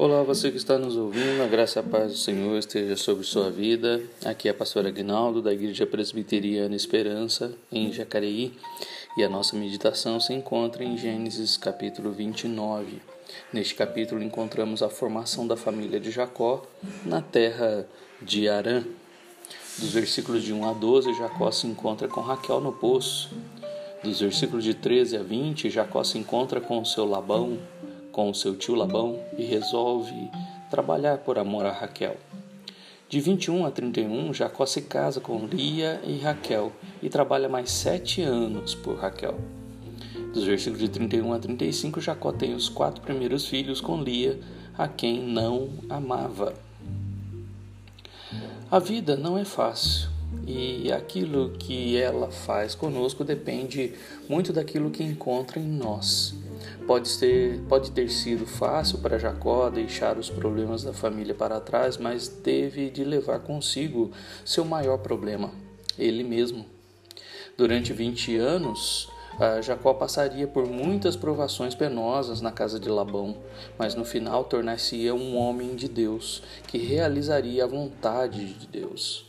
Olá, você que está nos ouvindo, a graça e a paz do Senhor esteja sobre sua vida. Aqui é a pastora Aguinaldo, da Igreja Presbiteriana Esperança, em Jacareí, e a nossa meditação se encontra em Gênesis capítulo 29. Neste capítulo encontramos a formação da família de Jacó na terra de Arã. Dos versículos de 1 a 12, Jacó se encontra com Raquel no poço. Dos versículos de 13 a 20, Jacó se encontra com o seu Labão, com o seu tio Labão, e resolve trabalhar por amor a Raquel. De 21 a 31, Jacó se casa com Lia e Raquel e trabalha mais sete anos por Raquel. Dos versículos de 31 a 35, Jacó tem os quatro primeiros filhos com Lia, a quem não amava. A vida não é fácil e aquilo que ela faz conosco depende muito daquilo que encontra em nós. Pode, ser, pode ter sido fácil para Jacó deixar os problemas da família para trás, mas teve de levar consigo seu maior problema, ele mesmo. Durante 20 anos, Jacó passaria por muitas provações penosas na casa de Labão, mas no final tornar-se-ia um homem de Deus, que realizaria a vontade de Deus.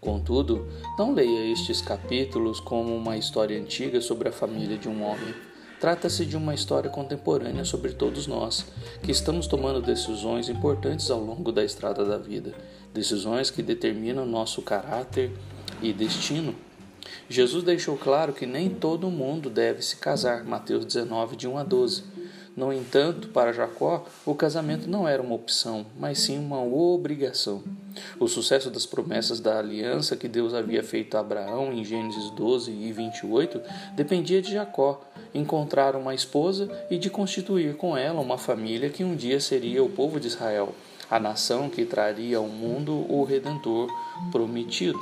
Contudo, não leia estes capítulos como uma história antiga sobre a família de um homem. Trata-se de uma história contemporânea sobre todos nós, que estamos tomando decisões importantes ao longo da estrada da vida, decisões que determinam nosso caráter e destino. Jesus deixou claro que nem todo mundo deve se casar, Mateus 19, de 1 a 12. No entanto, para Jacó, o casamento não era uma opção, mas sim uma obrigação. O sucesso das promessas da aliança que Deus havia feito a Abraão em Gênesis 12 e 28 dependia de Jacó encontrar uma esposa e de constituir com ela uma família que um dia seria o povo de Israel, a nação que traria ao mundo o Redentor prometido.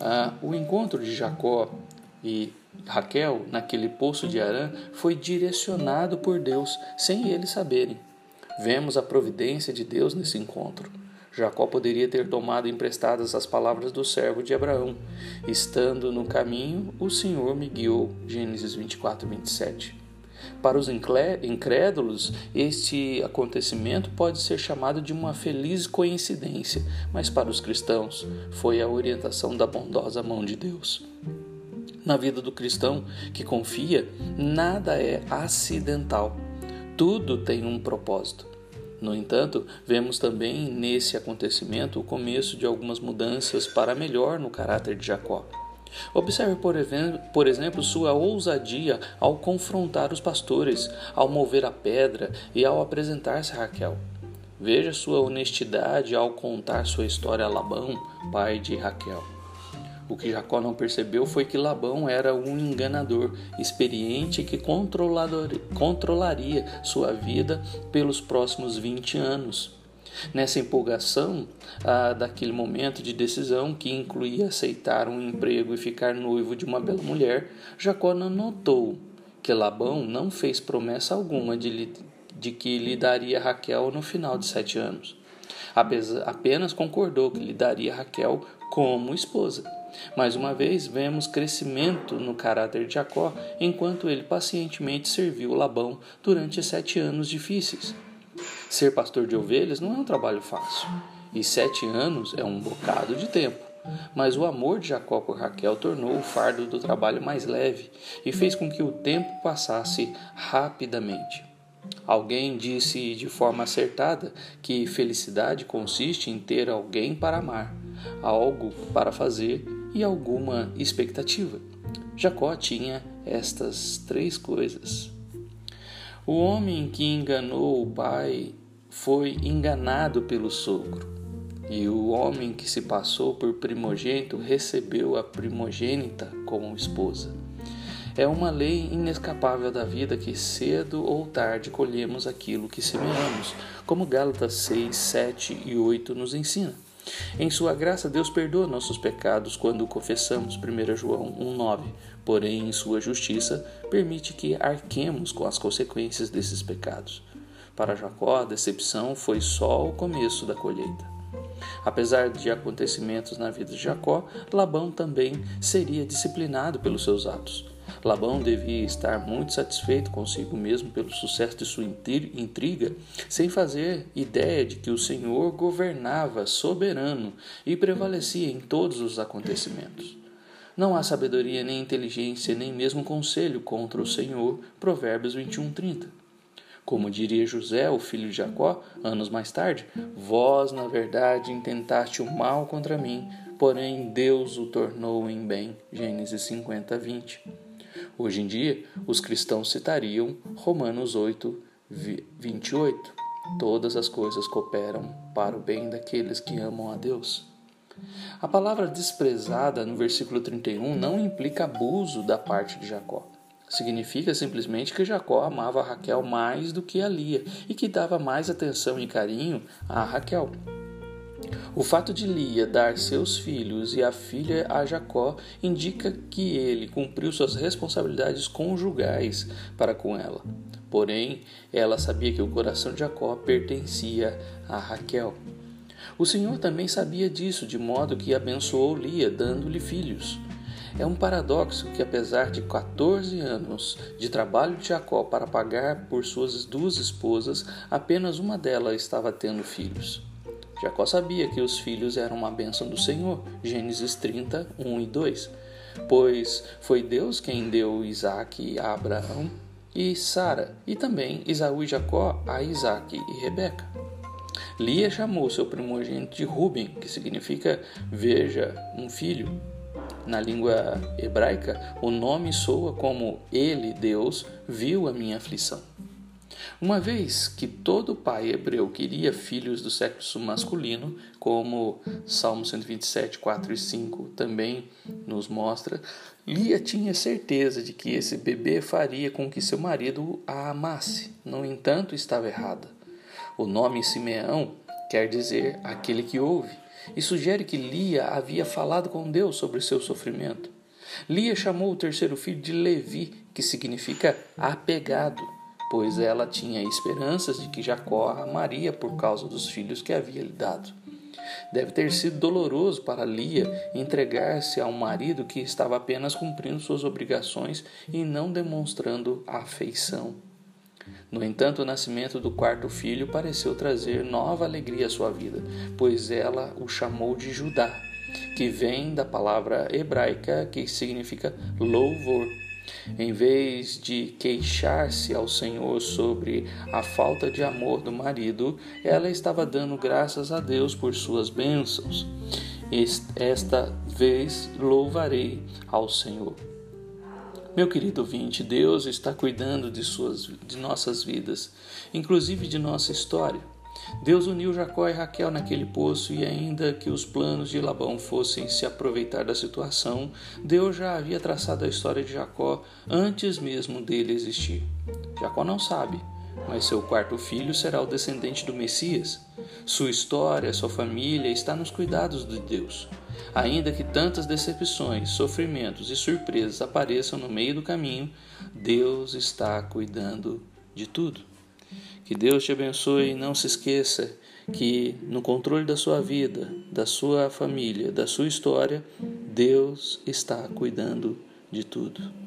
Ah, o encontro de Jacó e Raquel naquele poço de Arã foi direcionado por Deus sem eles saberem. Vemos a providência de Deus nesse encontro. Jacó poderia ter tomado emprestadas as palavras do servo de Abraão. Estando no caminho, o Senhor me guiou. Gênesis 24, 27. Para os incrédulos, este acontecimento pode ser chamado de uma feliz coincidência, mas para os cristãos foi a orientação da bondosa mão de Deus. Na vida do cristão que confia, nada é acidental. Tudo tem um propósito. No entanto, vemos também nesse acontecimento o começo de algumas mudanças para melhor no caráter de Jacó. Observe, por, exemplo, sua ousadia ao confrontar os pastores, ao mover a pedra e ao apresentar-se a Raquel. Veja sua honestidade ao contar sua história a Labão, pai de Raquel. O que Jacó não percebeu foi que Labão era um enganador, experiente que controlaria sua vida pelos próximos 20 anos. Nessa empolgação ah, daquele momento de decisão, que incluía aceitar um emprego e ficar noivo de uma bela mulher, Jacó não notou que Labão não fez promessa alguma de, de que lhe daria Raquel no final de sete anos. Apenas concordou que lhe daria Raquel como esposa. Mais uma vez, vemos crescimento no caráter de Jacó enquanto ele pacientemente serviu Labão durante sete anos difíceis. Ser pastor de ovelhas não é um trabalho fácil, e sete anos é um bocado de tempo. Mas o amor de Jacó por Raquel tornou o fardo do trabalho mais leve e fez com que o tempo passasse rapidamente. Alguém disse de forma acertada que felicidade consiste em ter alguém para amar, algo para fazer e alguma expectativa. Jacó tinha estas três coisas. O homem que enganou o pai foi enganado pelo sogro, e o homem que se passou por primogênito recebeu a primogênita como esposa. É uma lei inescapável da vida que cedo ou tarde colhemos aquilo que semeamos, como Gálatas 6, 7 e 8 nos ensina. Em sua graça, Deus perdoa nossos pecados quando confessamos, 1 João 1,9. Porém, em sua justiça, permite que arquemos com as consequências desses pecados. Para Jacó, a decepção foi só o começo da colheita. Apesar de acontecimentos na vida de Jacó, Labão também seria disciplinado pelos seus atos. Labão devia estar muito satisfeito consigo mesmo pelo sucesso de sua intriga, sem fazer ideia de que o Senhor governava soberano e prevalecia em todos os acontecimentos. Não há sabedoria, nem inteligência, nem mesmo conselho contra o Senhor. Provérbios 21, 30. Como diria José, o filho de Jacó, anos mais tarde: Vós, na verdade, intentaste o mal contra mim, porém Deus o tornou em bem. Gênesis 50, 20. Hoje em dia, os cristãos citariam Romanos 8, 28. Todas as coisas cooperam para o bem daqueles que amam a Deus. A palavra desprezada no versículo 31 não implica abuso da parte de Jacó. Significa simplesmente que Jacó amava Raquel mais do que a Lia e que dava mais atenção e carinho a Raquel. O fato de Lia dar seus filhos e a filha a Jacó indica que ele cumpriu suas responsabilidades conjugais para com ela. Porém, ela sabia que o coração de Jacó pertencia a Raquel. O Senhor também sabia disso, de modo que abençoou Lia, dando-lhe filhos. É um paradoxo que, apesar de 14 anos de trabalho de Jacó para pagar por suas duas esposas, apenas uma delas estava tendo filhos. Jacó sabia que os filhos eram uma bênção do Senhor, Gênesis 30, 1 e 2, pois foi Deus quem deu Isaac a Abraão e Sara, e também Isaú e Jacó a Isaac e Rebeca. Lia chamou seu primogênito de Ruben, que significa veja um filho. Na língua hebraica, o nome soa como Ele, Deus, viu a minha aflição. Uma vez que todo pai hebreu queria filhos do sexo masculino, como Salmo 127, 4 e 5 também nos mostra, Lia tinha certeza de que esse bebê faria com que seu marido a amasse. No entanto, estava errada. O nome Simeão quer dizer aquele que ouve, e sugere que Lia havia falado com Deus sobre seu sofrimento. Lia chamou o terceiro filho de Levi, que significa apegado, pois ela tinha esperanças de que Jacó amaria por causa dos filhos que havia lhe dado. Deve ter sido doloroso para Lia entregar-se a um marido que estava apenas cumprindo suas obrigações e não demonstrando afeição. No entanto, o nascimento do quarto filho pareceu trazer nova alegria à sua vida, pois ela o chamou de Judá, que vem da palavra hebraica que significa louvor. Em vez de queixar-se ao Senhor sobre a falta de amor do marido, ela estava dando graças a Deus por suas bênçãos. Esta vez louvarei ao Senhor. Meu querido ouvinte, Deus está cuidando de, suas, de nossas vidas, inclusive de nossa história. Deus uniu Jacó e Raquel naquele poço, e ainda que os planos de Labão fossem se aproveitar da situação, Deus já havia traçado a história de Jacó antes mesmo dele existir. Jacó não sabe, mas seu quarto filho será o descendente do Messias. Sua história, sua família está nos cuidados de Deus. Ainda que tantas decepções, sofrimentos e surpresas apareçam no meio do caminho, Deus está cuidando de tudo. Que Deus te abençoe e não se esqueça que no controle da sua vida, da sua família, da sua história, Deus está cuidando de tudo.